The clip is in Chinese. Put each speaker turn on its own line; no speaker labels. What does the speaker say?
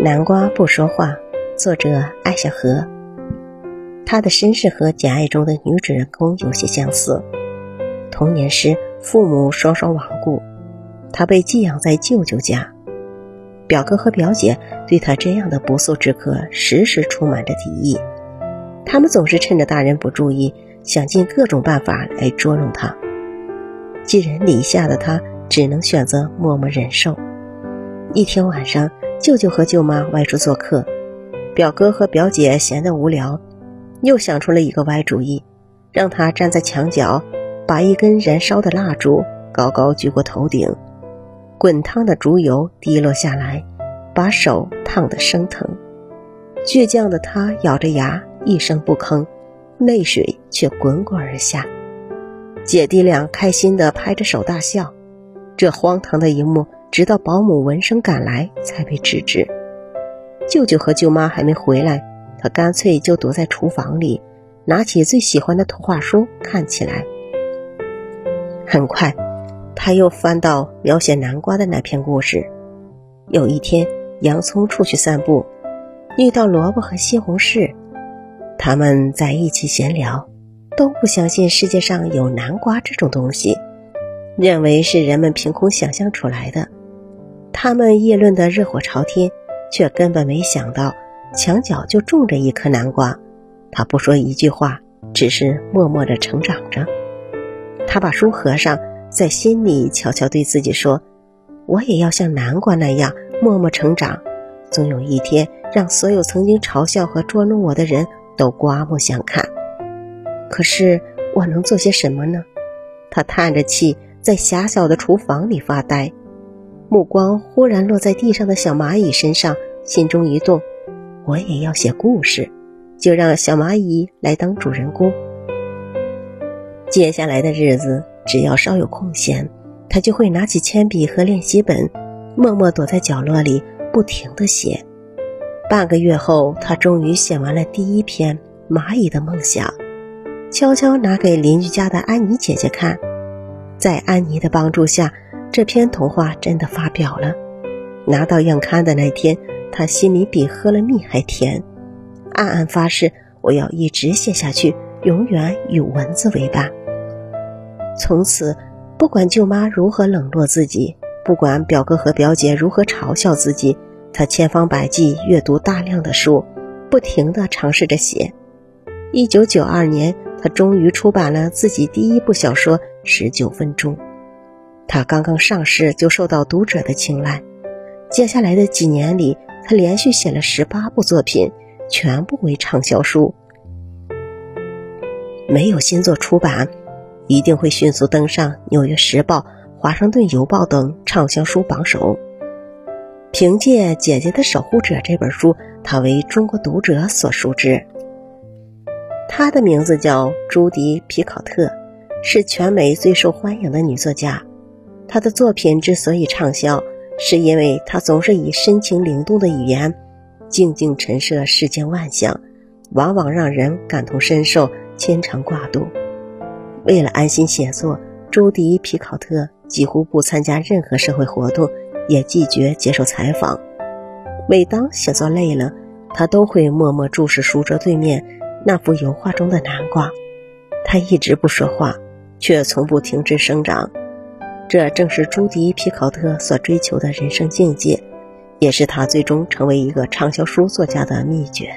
南瓜不说话，作者艾小河。他的身世和《简爱》中的女主人公有些相似。童年时，父母双双亡故，他被寄养在舅舅家。表哥和表姐对他这样的不速之客，时时充满着敌意。他们总是趁着大人不注意，想尽各种办法来捉弄他。寄人篱下的他，只能选择默默忍受。一天晚上。舅舅和舅妈外出做客，表哥和表姐闲得无聊，又想出了一个歪主意，让他站在墙角，把一根燃烧的蜡烛高高举过头顶，滚烫的烛油滴落下来，把手烫得生疼。倔强的他咬着牙一声不吭，泪水却滚滚而下。姐弟俩开心地拍着手大笑，这荒唐的一幕。直到保姆闻声赶来，才被制止。舅舅和舅妈还没回来，他干脆就躲在厨房里，拿起最喜欢的图画书看起来。很快，他又翻到描写南瓜的那篇故事。有一天，洋葱出去散步，遇到萝卜和西红柿，他们在一起闲聊，都不相信世界上有南瓜这种东西，认为是人们凭空想象出来的。他们议论得热火朝天，却根本没想到墙角就种着一颗南瓜。他不说一句话，只是默默地成长着。他把书合上，在心里悄悄对自己说：“我也要像南瓜那样默默成长，总有一天让所有曾经嘲笑和捉弄我的人都刮目相看。”可是我能做些什么呢？他叹着气，在狭小的厨房里发呆。目光忽然落在地上的小蚂蚁身上，心中一动，我也要写故事，就让小蚂蚁来当主人公。接下来的日子，只要稍有空闲，他就会拿起铅笔和练习本，默默躲在角落里，不停地写。半个月后，他终于写完了第一篇《蚂蚁的梦想》，悄悄拿给邻居家的安妮姐姐看，在安妮的帮助下。这篇童话真的发表了，拿到样刊的那天，他心里比喝了蜜还甜，暗暗发誓我要一直写下去，永远与文字为伴。从此，不管舅妈如何冷落自己，不管表哥和表姐如何嘲笑自己，他千方百计阅读大量的书，不停地尝试着写。一九九二年，他终于出版了自己第一部小说《十九分钟》。他刚刚上市就受到读者的青睐，接下来的几年里，他连续写了十八部作品，全部为畅销书。没有新作出版，一定会迅速登上《纽约时报》《华盛顿邮报》等畅销书榜首。凭借《姐姐的守护者》这本书，他为中国读者所熟知。她的名字叫朱迪·皮考特，是全美最受欢迎的女作家。他的作品之所以畅销，是因为他总是以深情灵动的语言，静静陈设世间万象，往往让人感同身受、牵肠挂肚。为了安心写作，朱迪·皮考特几乎不参加任何社会活动，也拒绝接受采访。每当写作累了，他都会默默注视书桌对面那幅油画中的南瓜。他一直不说话，却从不停止生长。这正是朱迪·皮考特所追求的人生境界，也是他最终成为一个畅销书作家的秘诀。